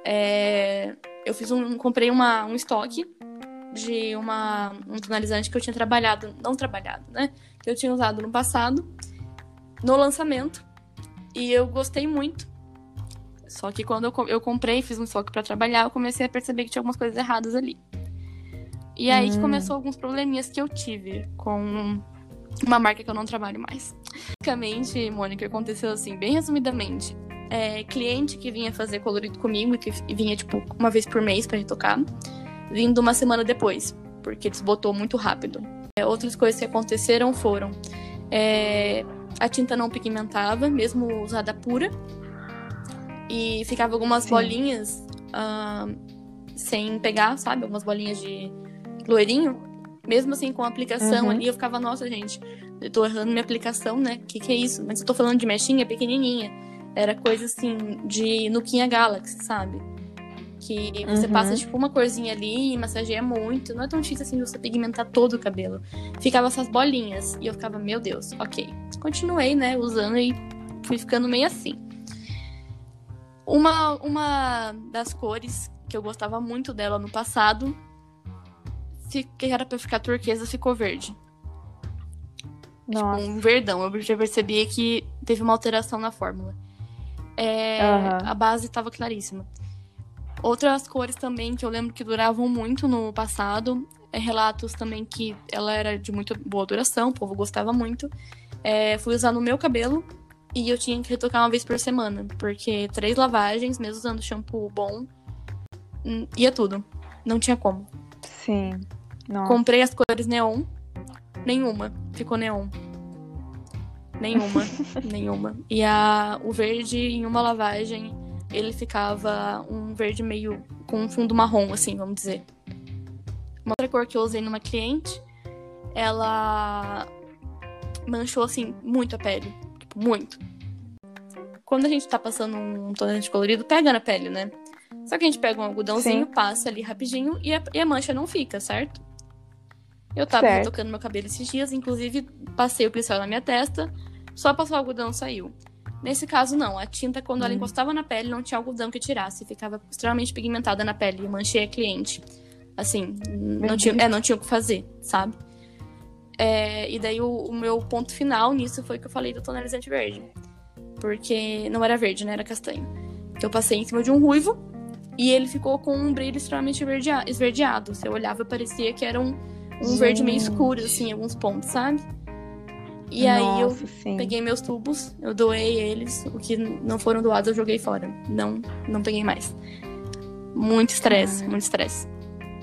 é, eu fiz um, comprei uma, um estoque de uma, um tonalizante que eu tinha trabalhado, não trabalhado, né? Que eu tinha usado no passado, no lançamento. E eu gostei muito. Só que quando eu, eu comprei, fiz um estoque para trabalhar, eu comecei a perceber que tinha algumas coisas erradas ali. E aí hum. que começou alguns probleminhas que eu tive com uma marca que eu não trabalho mais. Basicamente, Mônica, aconteceu assim, bem resumidamente. É, cliente que vinha fazer colorido comigo, que vinha, tipo, uma vez por mês para retocar, vindo uma semana depois, porque desbotou muito rápido. É, outras coisas que aconteceram foram é, a tinta não pigmentava, mesmo usada pura, e ficava algumas Sim. bolinhas uh, sem pegar, sabe? Algumas bolinhas de loirinho. Mesmo assim, com a aplicação uhum. ali, eu ficava, nossa, gente, eu tô errando minha aplicação, né? Que que é isso? Mas eu tô falando de mechinha pequenininha. Era coisa assim, de Nuquinha Galaxy, sabe? Que você uhum. passa, tipo, uma corzinha ali e massageia muito. Não é tão difícil assim você pigmentar todo o cabelo. Ficava essas bolinhas. E eu ficava, meu Deus, ok. Continuei, né, usando e fui ficando meio assim. Uma, uma das cores que eu gostava muito dela no passado, que era pra ficar turquesa, ficou verde. Nossa. Tipo, um verdão. Eu já percebi que teve uma alteração na fórmula. É, uhum. A base estava claríssima. Outras cores também que eu lembro que duravam muito no passado. É, relatos também que ela era de muito boa duração, o povo gostava muito. É, fui usar no meu cabelo e eu tinha que retocar uma vez por semana, porque três lavagens, mesmo usando shampoo bom, hum, ia tudo. Não tinha como. Sim. Nossa. Comprei as cores neon, nenhuma ficou neon. Nenhuma, nenhuma. E a, o verde, em uma lavagem, ele ficava um verde meio com um fundo marrom, assim, vamos dizer. Uma outra cor que eu usei numa cliente, ela manchou, assim, muito a pele. Tipo, muito. Quando a gente tá passando um tonante colorido, pega na pele, né? Só que a gente pega um algodãozinho, Sim. passa ali rapidinho e a, e a, mancha não fica, certo? Eu tava certo. retocando meu cabelo esses dias, inclusive passei o pincel na minha testa, só passou o algodão saiu. Nesse caso, não. A tinta, quando hum. ela encostava na pele, não tinha algodão que tirasse. Ficava extremamente pigmentada na pele. Eu manchei a cliente. Assim, não tinha, é, não tinha o que fazer, sabe? É, e daí o, o, meu ponto final nisso foi que eu falei do tonalizante verde. Porque não era verde, né? Era castanho. Então eu passei em cima de um ruivo e ele ficou com um brilho extremamente esverdeado. Se eu olhava, parecia que era um, um verde meio escuro, assim, alguns pontos, sabe? E Nossa, aí eu sim. peguei meus tubos, eu doei eles, o que não foram doados eu joguei fora. Não, não peguei mais. Muito estresse, muito estresse.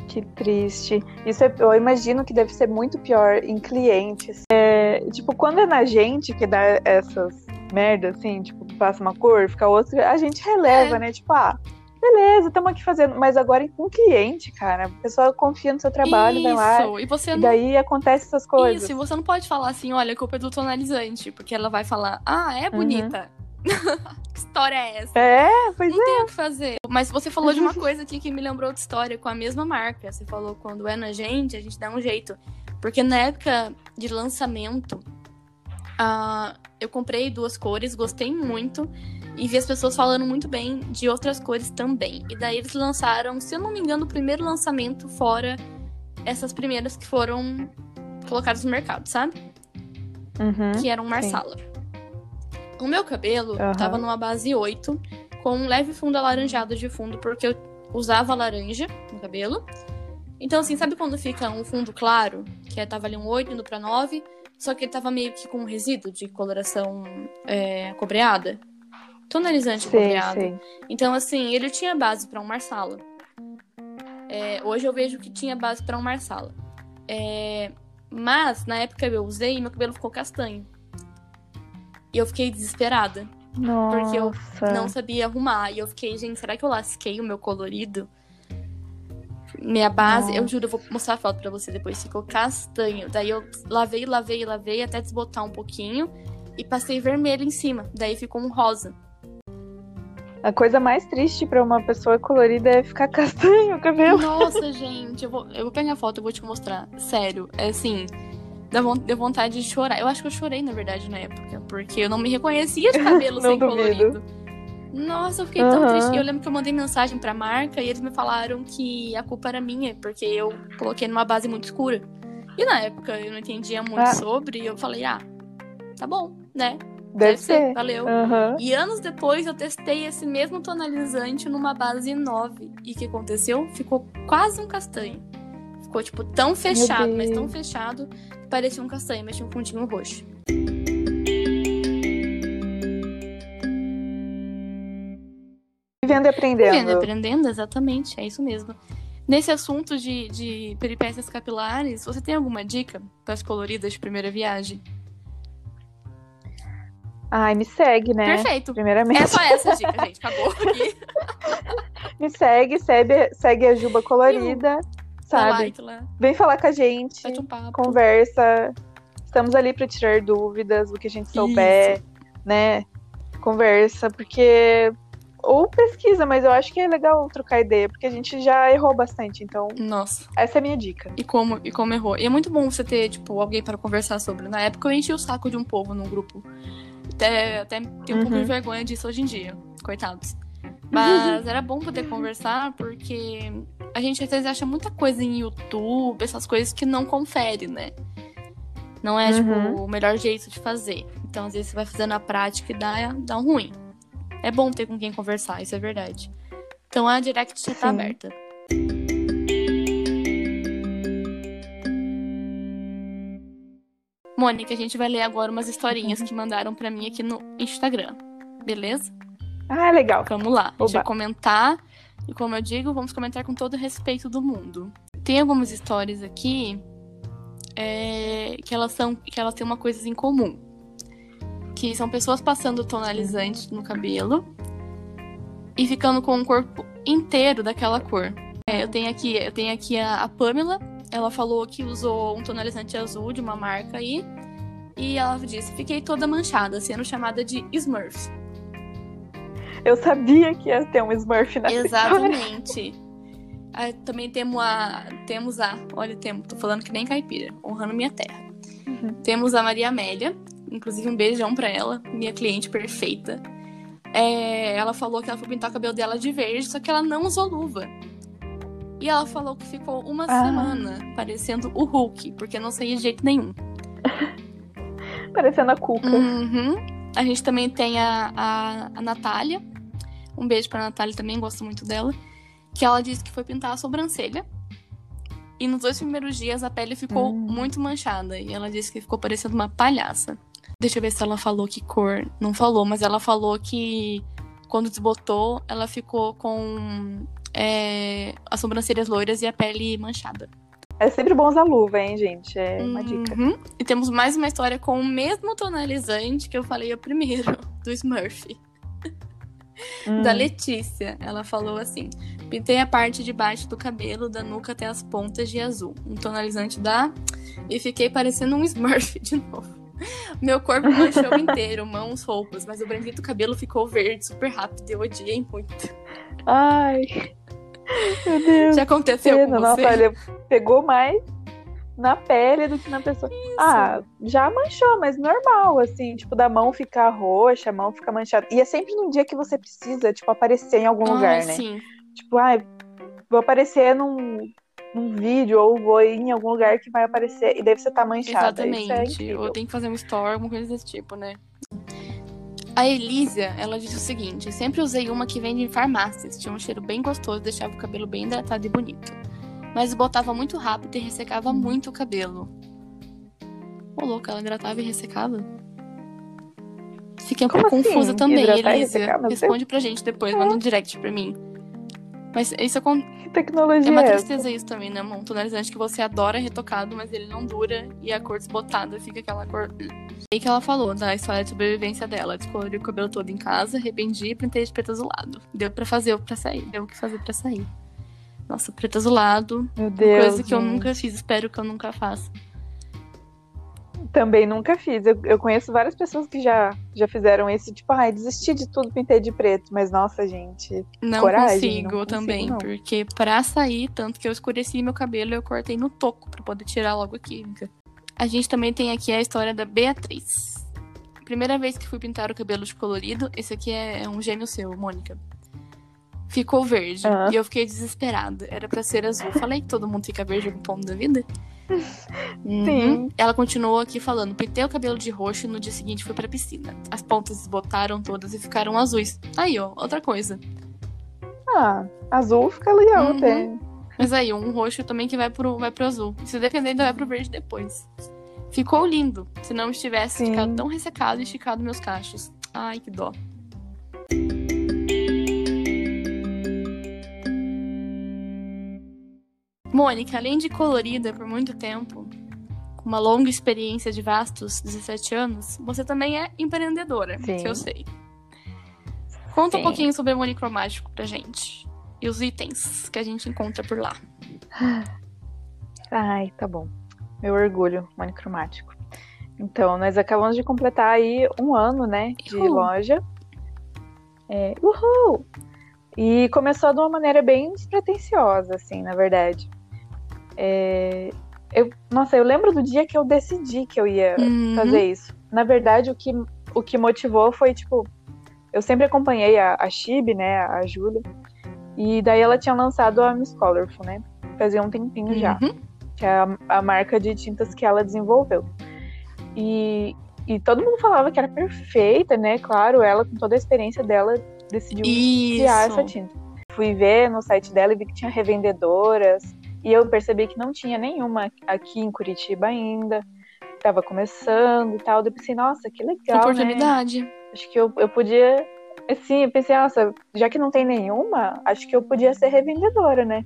Que triste. Isso é, eu imagino que deve ser muito pior em clientes. É, tipo, quando é na gente que dá essas merdas, assim, tipo, passa uma cor, fica outra, a gente releva, é. né? Tipo, ah, beleza, estamos aqui fazendo. Mas agora com um cliente, cara, a pessoa confia no seu trabalho, Isso. vai lá. E, você e não... daí acontece essas coisas. Isso, e você não pode falar assim, olha, a culpa é do tonalizante, porque ela vai falar, ah, é bonita. Uhum. que história é essa? É, pois não é. Não tem o que fazer. Mas você falou de uma coisa aqui que me lembrou outra história com a mesma marca. Você falou quando é na gente, a gente dá um jeito. Porque na época de lançamento, uh, eu comprei duas cores, gostei muito e vi as pessoas falando muito bem de outras cores também. E daí eles lançaram, se eu não me engano, o primeiro lançamento fora essas primeiras que foram colocadas no mercado, sabe? Uhum, que eram Marsala. Sim. O meu cabelo uhum. tava numa base 8, com um leve fundo alaranjado de fundo, porque eu usava laranja no cabelo. Então, assim, sabe quando fica um fundo claro, que é, tava ali um 8 indo pra 9, só que ele tava meio que com um resíduo de coloração é, cobreada? Tonalizante sim, copiado. Sim. Então, assim, ele tinha base para um Marsala. É, hoje eu vejo que tinha base para um Marsala. É, mas, na época eu usei, meu cabelo ficou castanho. E eu fiquei desesperada. Nossa. Porque eu não sabia arrumar. E eu fiquei, gente, será que eu lasquei o meu colorido? Minha base, Nossa. eu juro, eu vou mostrar a foto pra você depois. Ficou castanho. Daí eu lavei, lavei, lavei até desbotar um pouquinho. E passei vermelho em cima. Daí ficou um rosa. A coisa mais triste para uma pessoa colorida é ficar castanho o cabelo. Nossa, gente, eu vou, eu vou pegar a foto e vou te mostrar. Sério, é assim. Deu vontade de chorar. Eu acho que eu chorei, na verdade, na época. Porque eu não me reconhecia de cabelo sem duvido. colorido. Nossa, eu fiquei tão Aham. triste. Eu lembro que eu mandei mensagem pra marca e eles me falaram que a culpa era minha, porque eu coloquei numa base muito escura. E na época eu não entendia muito Ah. sobre, e eu falei, ah, tá bom, né? Deve ser. valeu. Aham. E anos depois eu testei esse mesmo tonalizante numa base 9. E o que aconteceu? Ficou quase um castanho. Ficou, tipo, tão fechado, mas tão fechado, que parecia um castanho, mas tinha um fundinho roxo. Vivendo e aprendendo. Vivendo, aprendendo, exatamente, é isso mesmo. Nesse assunto de, de peripécias capilares, você tem alguma dica para as coloridas de primeira viagem? Ai, me segue, né? Perfeito. Primeiramente. É só essa dica, gente. Acabou aqui. Me segue, segue, segue a Juba Colorida, Dá sabe? lá, Vem falar com a gente, um papo. conversa. Estamos ali para tirar dúvidas, o que a gente souber, né? Conversa, porque. Ou pesquisa, mas eu acho que é legal trocar ideia, porque a gente já errou bastante. Então, Nossa. essa é a minha dica. E como, e como errou. E é muito bom você ter, tipo, alguém para conversar sobre. Na época eu enchi o saco de um povo num grupo. Até, até tenho um pouco Uhum. de vergonha disso hoje em dia. Coitados. Mas era bom poder conversar, porque a gente às vezes acha muita coisa em YouTube, essas coisas que não confere, né? Não é, tipo, Uhum. o melhor jeito de fazer. Então, às vezes, você vai fazer na prática e dá, dá um ruim. É bom ter com quem conversar, isso é verdade. Então, a direct já tá aberta. Mônica, a gente vai ler agora umas historinhas que mandaram pra mim aqui no Instagram. Beleza? Ah, legal. Vamos lá. A gente Oba. vai comentar. E como eu digo, vamos comentar com todo o respeito do mundo. Tem algumas histórias aqui é, que, elas são, que elas têm uma coisa em comum. Que são pessoas passando tonalizante no cabelo e ficando com o corpo inteiro daquela cor. É, eu tenho aqui, eu tenho aqui a, a Pamela. Ela falou que usou um tonalizante azul de uma marca aí. E ela disse: Fiquei toda manchada, sendo chamada de Smurf. Eu sabia que ia ter um Smurf história. Exatamente. Ah, também temos a. Temos a. Olha, temos, tô falando que nem caipira, honrando minha terra. Uhum. Temos a Maria Amélia, inclusive um beijão pra ela, minha cliente perfeita. É, ela falou que ela foi pintar o cabelo dela de verde, só que ela não usou luva. E ela falou que ficou uma Ah. semana parecendo o Hulk, porque não saía de jeito nenhum. Parecendo a Cuca. Uhum. A gente também tem a, a, a Natália. Um beijo pra Natália também, gosto muito dela. Que ela disse que foi pintar a sobrancelha. E nos dois primeiros dias a pele ficou Hum. muito manchada. E ela disse que ficou parecendo uma palhaça. Deixa eu ver se ela falou que cor. Não falou, mas ela falou que quando desbotou, ela ficou com é, as sobrancelhas loiras e a pele manchada. É sempre bom usar luva, hein, gente? É uma dica. Uhum. E temos mais uma história com o mesmo tonalizante que eu falei o primeiro, do Smurf. Hum. Da Letícia. Ela falou assim: Pintei a parte de baixo do cabelo, da nuca até as pontas de azul. Um tonalizante da. E fiquei parecendo um Smurf de novo. Meu corpo manchou inteiro, mãos, roupas, mas o branquinho do cabelo ficou verde super rápido e eu odiei muito. Ai. Meu Deus. Já aconteceu com Pena. você? Nossa, olha, pegou mais na pele do que na pessoa. Ah, já manchou, mas normal, assim, tipo, da mão ficar roxa, a mão ficar manchada. E é sempre num dia que você precisa, tipo, aparecer em algum Ai, lugar, né? Sim. Tipo, ai, vou aparecer num, num vídeo ou vou ir em algum lugar que vai aparecer e daí você tá manchada. Isso é Exatamente. incrível. Ou tem que fazer um story, alguma coisa desse tipo, né? A Elísia, ela disse o seguinte: sempre usei uma que vende em farmácias. Tinha um cheiro bem gostoso, deixava o cabelo bem hidratado e bonito. Mas botava muito rápido e ressecava muito o cabelo. Ô, louca, ela hidratava e ressecava? Fiquei um Como pouco assim? confusa também, Hidratar Elísia. Responde pra gente depois, manda um direct pra mim. Mas isso acon- Que tecnologia é uma é essa? tristeza isso também, né? Um tonalizante que você adora retocado, mas ele não dura e a cor desbotada fica aquela cor. E que ela falou da história de sobrevivência dela. Descolori o cabelo todo em casa, arrependi e pintei de preto azulado. Deu pra fazer pra sair. Deu o que fazer pra sair. Nossa, preto azulado. Meu Deus. coisa que eu gente. nunca fiz, espero que eu nunca faça. Também nunca fiz. Eu, eu conheço várias pessoas que já, já fizeram esse, tipo, ai, desisti de tudo, pintei de preto. Mas, nossa, gente. Não Coragem, consigo não consigo, também, porque pra sair, tanto que eu escureci meu cabelo, eu cortei no toco pra poder tirar logo a química. A gente também tem aqui a história da Beatriz. Primeira vez que fui pintar o cabelo de colorido, esse aqui é um gêmeo seu, Mônica. Ficou verde. Aham. E eu fiquei desesperada. Era pra ser azul. Falei que todo mundo fica verde algum ponto da vida. Uhum. Sim. Ela continuou aqui falando: pintei o cabelo de roxo e no dia seguinte fui pra piscina. As pontas desbotaram todas e ficaram azuis. Aí, ó, outra coisa. Ah, azul fica legal Uhum. até. Mas aí, um roxo também que vai pro, vai pro azul. Se depender, ainda vai pro verde depois. Ficou lindo. Se não estivesse Sim. ficado tão ressecado e esticado meus cachos. Ai, que dó. Mônica, além de colorida por muito tempo, com uma longa experiência de vastos 17 anos, você também é empreendedora, Sim. que eu sei. Conta um Sim. pouquinho sobre o monicromático pra gente. E os itens que a gente encontra por lá. Ai, tá bom. Meu orgulho monicromático. Então, nós acabamos de completar aí um ano, né, de Uhul. loja. É, uhul! E começou de uma maneira bem despretensiosa, assim, na verdade. É, eu, nossa, eu lembro do dia que eu decidi que eu ia Uhum. fazer isso. Na verdade, o que, o que motivou foi, tipo, eu sempre acompanhei a, a Chibi, né, a Júlia, e daí ela tinha lançado a Miss Colorful, né, fazia um tempinho já Uhum. que é a, a marca de tintas que ela desenvolveu. E, e todo mundo falava que era perfeita, né? Claro, ela, com toda a experiência dela, decidiu criar essa Isso. tinta. Fui ver no site dela e vi que tinha revendedoras. E eu percebi que não tinha nenhuma aqui em Curitiba ainda. Tava começando e tal. Daí eu pensei, nossa, que legal, né? Oportunidade. Acho que eu, eu podia. Assim, eu pensei, nossa, já que não tem nenhuma, acho que eu podia ser revendedora, né?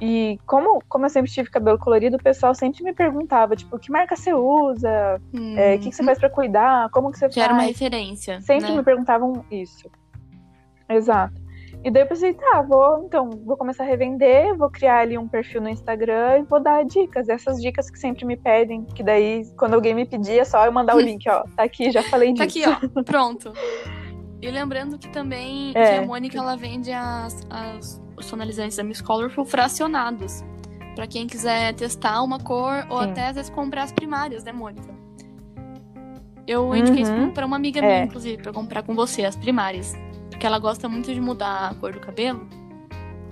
E como, como eu sempre tive cabelo colorido, o pessoal sempre me perguntava, tipo, que marca você usa? É, O que, que você faz pra cuidar? Como que você Já era uma faz? referência. Sempre né? me perguntavam isso. Exato. E daí eu pensei, tá, vou então, vou começar a revender, vou criar ali um perfil no Instagram e vou dar dicas, essas dicas que sempre me pedem, que daí, quando alguém me pedir, é só eu mandar o link, ó, tá aqui, já falei Tá disso. aqui, ó. Pronto. E lembrando que também É. que a Mônica ela vende as, as, os tonalizantes da Miss Colorful fracionados. Pra quem quiser testar uma cor ou Sim. até às vezes comprar as primárias, né, Mônica? Eu indiquei isso Uhum. pra uma amiga É. minha, inclusive, pra comprar com você, as primárias. Porque ela gosta muito de mudar a cor do cabelo.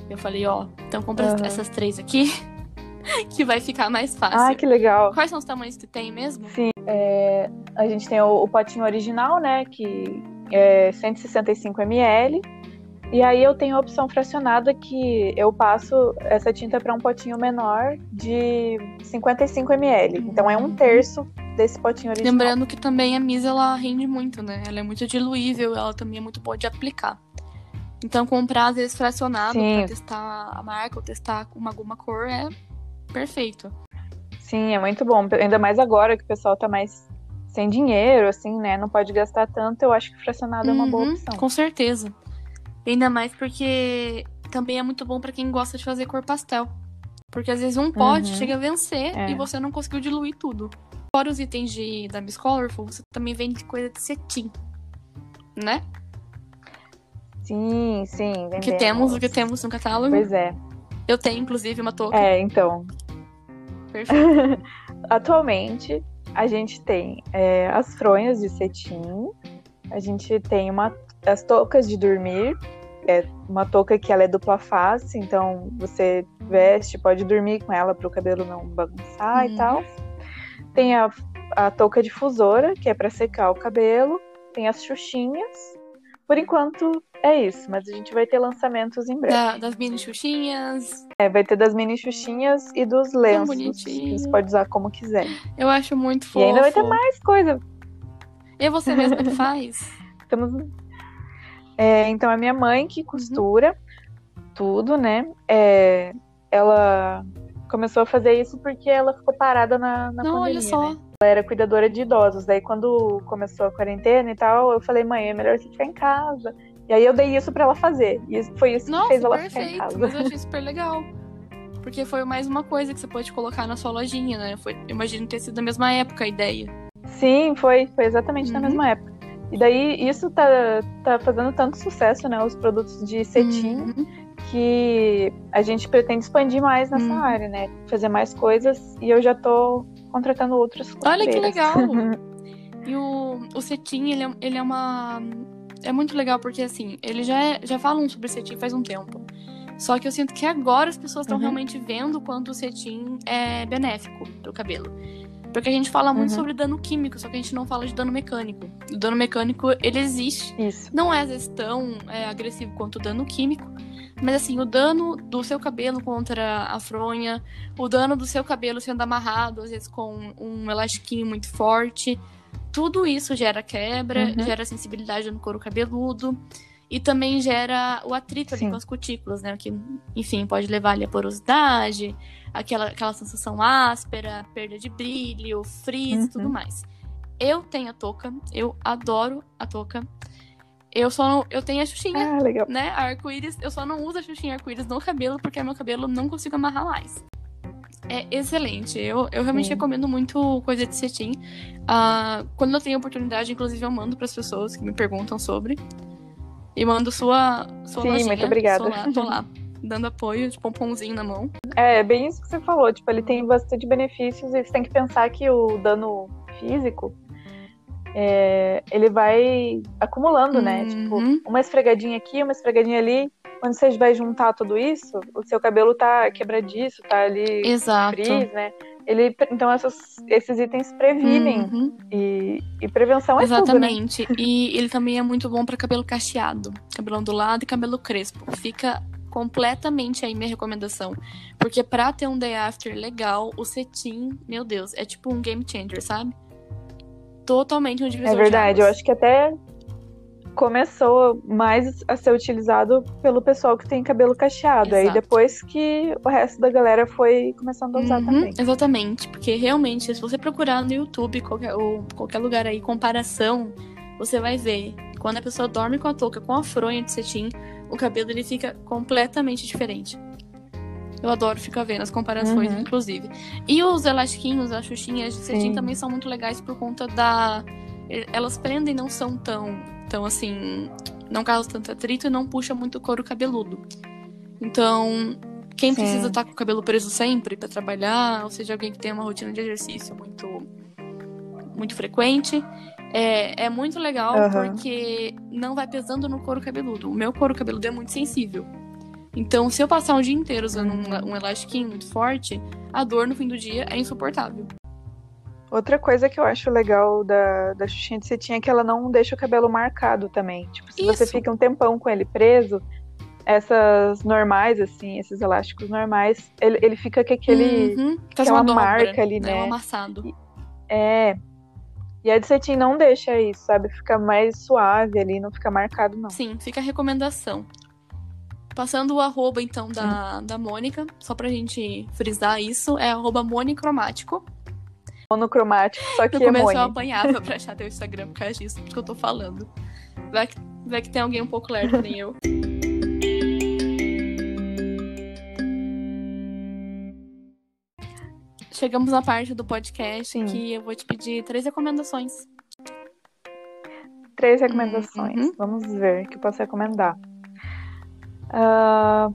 Eu falei, ó, então compra Aham. essas três aqui, que vai ficar mais fácil. Ah, que legal. Quais são os tamanhos que tem mesmo? Sim, é, a gente tem o, o potinho original, né, que é 165 ml. E aí eu tenho a opção fracionada que eu passo essa tinta para um potinho menor de 55 ml. Então é um terço desse potinho original. Lembrando que também a Miss ela rende muito, né? Ela é muito diluível, ela também é muito boa de aplicar. Então comprar às vezes fracionado pra testar a marca ou testar uma alguma cor é perfeito. Sim, é muito bom. Ainda mais agora que o pessoal tá mais sem dinheiro, assim, né? Não pode gastar tanto. Eu acho que fracionado é uma boa Uhum, opção. Com certeza. Ainda mais porque também é muito bom pra quem gosta de fazer cor pastel. Porque às vezes um pote Uhum. chega a vencer É. e você não conseguiu diluir tudo. Fora os itens de, da Miss Colorful, você também vende coisa de cetim. Né? Sim, sim. O que vendemos. temos, o que temos no catálogo. Pois é. Eu tenho, inclusive, uma touca. É, então. Perfeito. Atualmente, a gente tem é, as fronhas de cetim, a gente tem uma, as toucas de dormir, é uma touca que ela é dupla face, então você veste, pode dormir com ela para o cabelo não bagunçar Uhum. e tal. Tem a, a touca difusora, que é para secar o cabelo, tem as xuxinhas. Por enquanto é isso, mas a gente vai ter lançamentos em breve. Da- das mini xuxinhas. É, vai ter das mini xuxinhas e dos lenços, que você pode usar como quiser. Eu acho muito E fofo. ainda vai ter mais coisa. E é você mesma que faz? Estamos... É, então, é minha mãe que costura tudo, né? É, ela começou a fazer isso porque ela ficou parada na, na Não, pandemia, olha só. né? Ela era cuidadora de idosos. Daí, quando começou a quarentena e tal, eu falei, mãe, é melhor você ficar em casa. E aí, eu dei isso pra ela fazer. E foi isso que Nossa, fez ela ficar em perfeito. casa. Mas eu achei super legal. Porque foi mais uma coisa que você pode colocar na sua lojinha, né? Foi, imagino ter sido da mesma época a ideia. Sim, foi, foi exatamente na Uhum. mesma época. E daí, isso tá, tá fazendo tanto sucesso, né? Os produtos de cetim. Uhum. Que a gente pretende expandir mais nessa Uhum. área, né? Fazer mais coisas e eu já tô contratando outros Olha que legal! e o, o cetim, ele é, ele é uma. É muito legal porque, assim, eles já, é, já falam sobre o cetim faz um tempo. Só que eu sinto que agora as pessoas estão uhum. realmente vendo quanto o cetim é benéfico pro cabelo. Porque a gente fala muito uhum. sobre dano químico, só que a gente não fala de dano mecânico. O dano mecânico, ele existe. Isso. Não é às vezes tão é, agressivo quanto o dano químico. Mas assim, o dano do seu cabelo contra a fronha, o dano do seu cabelo sendo amarrado, às vezes com um elastiquinho muito forte, tudo isso gera quebra, uhum. gera sensibilidade no couro cabeludo. E também gera o atrito ali com as cutículas, né? Que, enfim, pode levar ali a porosidade, aquela, aquela sensação áspera, perda de brilho, frizz uhum. e tudo mais. Eu tenho a touca, eu adoro a touca. Eu só não. Eu tenho a xuxinha, ah, né? A arco-íris. Eu só não uso a xuxinha arco-íris no cabelo, porque meu cabelo não consigo amarrar mais. É excelente. Eu, eu realmente Sim. recomendo muito coisa de cetim. Uh, quando eu tenho oportunidade, inclusive, eu mando para as pessoas que me perguntam sobre. E mando sua, sua Sim, lojinha. muito obrigada. Lá, tô lá, dando apoio, de pomponzinho na mão. É, bem isso que você falou. Tipo, ele tem bastante benefícios e você tem que pensar que o dano físico, é, ele vai acumulando, né? uhum. né? Tipo, uma esfregadinha aqui, uma esfregadinha ali. Quando você vai juntar tudo isso, o seu cabelo tá quebradiço, tá ali Exato. frizz, né? Ele, então essas, esses itens previnem uhum. e, e, prevenção é Exatamente. Tudo, né? E ele também é muito bom para cabelo cacheado, cabelo ondulado e cabelo crespo. Fica completamente aí minha recomendação, porque para ter um day after legal, o cetim, meu Deus, é tipo um game changer, sabe? Totalmente um divisor É verdade, eu acho que até começou mais a ser utilizado pelo pessoal que tem cabelo cacheado. Exato. Aí depois que o resto da galera foi começando a usar uhum, também. Exatamente, porque realmente, se você procurar no YouTube, qualquer, ou qualquer lugar aí, comparação, você vai ver. Quando a pessoa dorme com a touca, com a fronha de cetim, o cabelo ele fica completamente diferente. Eu adoro ficar vendo as comparações, uhum. inclusive. E os elastiquinhos, as xuxinhas de cetim também são muito legais por conta da. Elas prendem, não são tão então, assim, não causa tanto atrito e não puxa muito o couro cabeludo. Então, quem Sim. precisa estar tá com o cabelo preso sempre para trabalhar, ou seja, alguém que tem uma rotina de exercício muito, muito frequente, é, é muito legal uhum. porque não vai pesando no couro cabeludo. O meu couro cabeludo é muito sensível. Então, se eu passar um dia inteiro usando um, um elastiquinho muito forte, a dor no fim do dia é insuportável. Outra coisa que eu acho legal da, da Xuxinha de cetim é que ela não deixa o cabelo marcado também. Tipo, se Isso. você fica um tempão com ele preso, essas normais, assim, esses elásticos normais, ele, ele fica com aquele. Uhum. Faz uma, dobra, marca ali, né? né? Um amassado. É. E a de cetim não deixa isso, sabe? Fica mais suave ali, não fica marcado, não. Sim, fica a recomendação. Passando o arroba, então, da, da Mônica, só pra gente frisar isso, é arroba monicromático monocromático, só que no começo eu apanhava pra achar teu Instagram por causa disso, porque eu tô falando. Vai que, vai que tem alguém um pouco lerdo, nem eu. Chegamos na parte do podcast Sim. que eu vou te pedir três recomendações. Três recomendações. Uhum. Vamos ver o que posso recomendar. Uh,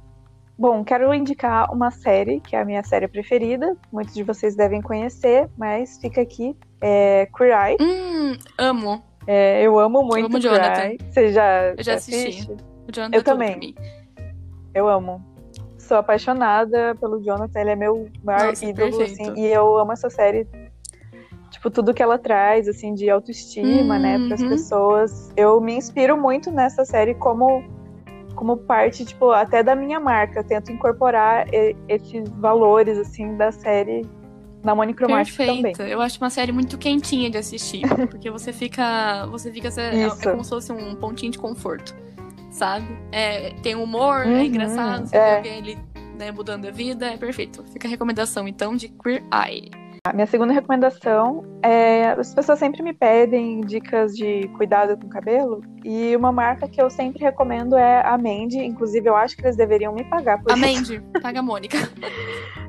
Bom, quero indicar uma série, que é a minha série preferida. Muitos de vocês devem conhecer, mas fica aqui. É Queer Eye. Hum, amo. É, eu amo muito eu amo Queer Jonathan. Eye. Você já, eu já assisti. O Jonathan eu também. Eu amo. Sou apaixonada pelo Jonathan, ele é meu maior Nossa, ídolo, assim, e eu amo essa série tipo, tudo que ela traz, assim, de autoestima, uhum. né, para as pessoas. Eu me inspiro muito nessa série como como parte, tipo, até da minha marca. Eu tento incorporar esses valores, assim, da série na Monicromática também. Eu acho uma série muito quentinha de assistir, porque você fica, você fica é, é como se fosse um pontinho de conforto, sabe? É, tem humor, é uhum, é engraçado, você é. vê alguém ali né, mudando a vida, é perfeito. Fica a recomendação então de Queer Eye. A minha segunda recomendação é: as pessoas sempre me pedem dicas de cuidado com o cabelo, e uma marca que eu sempre recomendo é a Mandy. Inclusive, eu acho que eles deveriam me pagar por a isso. A Mandy, paga a Mônica.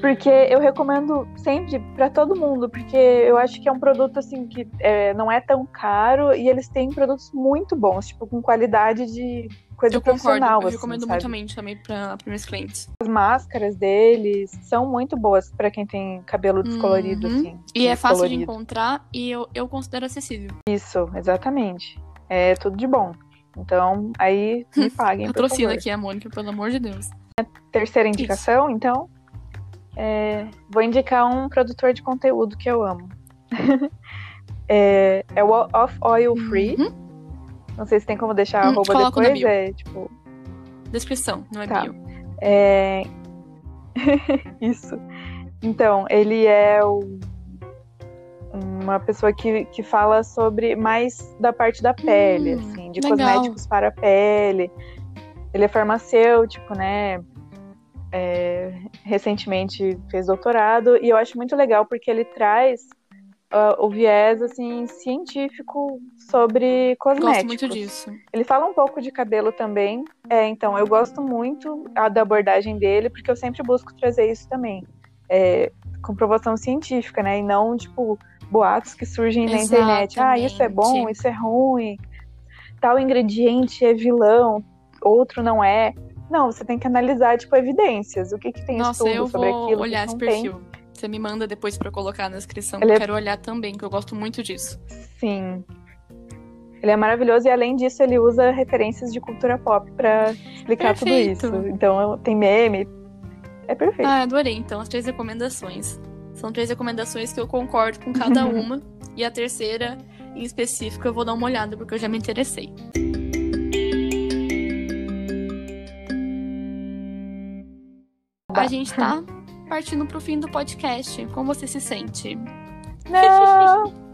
Porque eu recomendo sempre para todo mundo, porque eu acho que é um produto assim que é, não é tão caro e eles têm produtos muito bons, tipo, com qualidade de coisa eu profissional. Concordo. Eu assim, recomendo sabe? muito também, para meus clientes. As máscaras deles são muito boas para quem tem cabelo descolorido, Uhum. assim. E é fácil de encontrar e eu, eu considero acessível. Isso, exatamente. É tudo de bom. Então, aí me paguem, Patrocina aqui a Mônica, pelo amor de Deus. Terceira indicação, então, é, vou indicar um produtor de conteúdo que eu amo. é, é o Off Oil Free. Uhum. Não sei se tem como deixar a Hum, arroba na depois. É tipo. Descrição, não é Tá. bio. É... Isso. Então, ele é o- uma pessoa que, que fala sobre mais da parte da pele, Hum, assim, de legal. cosméticos para a pele. Ele é farmacêutico, né? É, recentemente fez doutorado e eu acho muito legal porque ele traz ah, o viés assim científico sobre cosméticos. Gosto muito disso. Ele fala um pouco de cabelo também. É, então, eu gosto muito a- da abordagem dele, porque eu sempre busco trazer isso também. É, comprovação científica, né? E não, tipo, boatos que surgem na internet. Ah, isso é bom, Exatamente. isso é ruim. Tal ingrediente é vilão, outro não é. Não, você tem que analisar, tipo, evidências. O que, que tem Nossa, estudo eu sobre vou aquilo, o que olhar que esse não tem. perfil. Você me manda depois pra eu colocar na descrição. Ele Eu é- quero olhar também, que eu gosto muito disso. Sim. Ele é maravilhoso e além disso ele usa referências de cultura pop pra explicar Perfeito. tudo isso. Então tem meme. É perfeito. Ah, adorei. Então, as três recomendações. São três recomendações que eu concordo com cada uma. e a terceira, em específico, eu vou dar uma olhada, porque eu já me interessei. A gente tá partindo pro fim do podcast. Como você se sente? Não!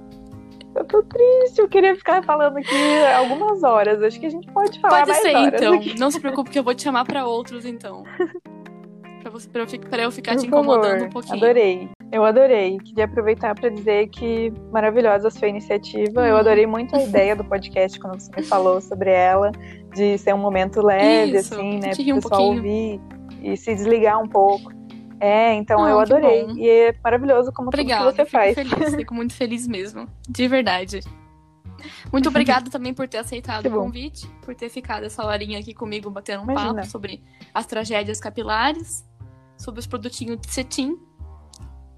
Eu tô triste, eu queria ficar falando aqui algumas horas. Acho que a gente pode falar Pode mais ser, horas então. aqui. Não se preocupe que eu vou te chamar pra outros, então. Pra, você, pra, eu, pra eu ficar Por te incomodando favor, um pouquinho. Adorei. Eu adorei. Queria aproveitar para dizer que maravilhosa a sua iniciativa. Eu Hum. adorei muito a ideia do podcast quando você me falou sobre ela, de ser um momento leve, Isso, assim, né? Para o pessoal ouvir e se desligar um pouco. É, então Ah, eu adorei. E é maravilhoso como Obrigada, tudo que você fico faz. feliz, fico muito feliz mesmo, de verdade. Muito obrigada também por ter aceitado Que o bom. convite, por ter ficado essa horinha aqui comigo batendo um Imagina. papo sobre as tragédias capilares, sobre os produtinhos de cetim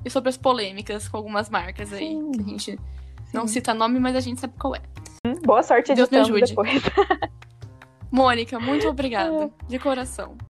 e sobre as polêmicas com algumas marcas aí, Sim. que a gente não Sim. cita nome, mas a gente sabe qual é. Boa sorte Deus me ajude. depois. Mônica, muito obrigada, de coração.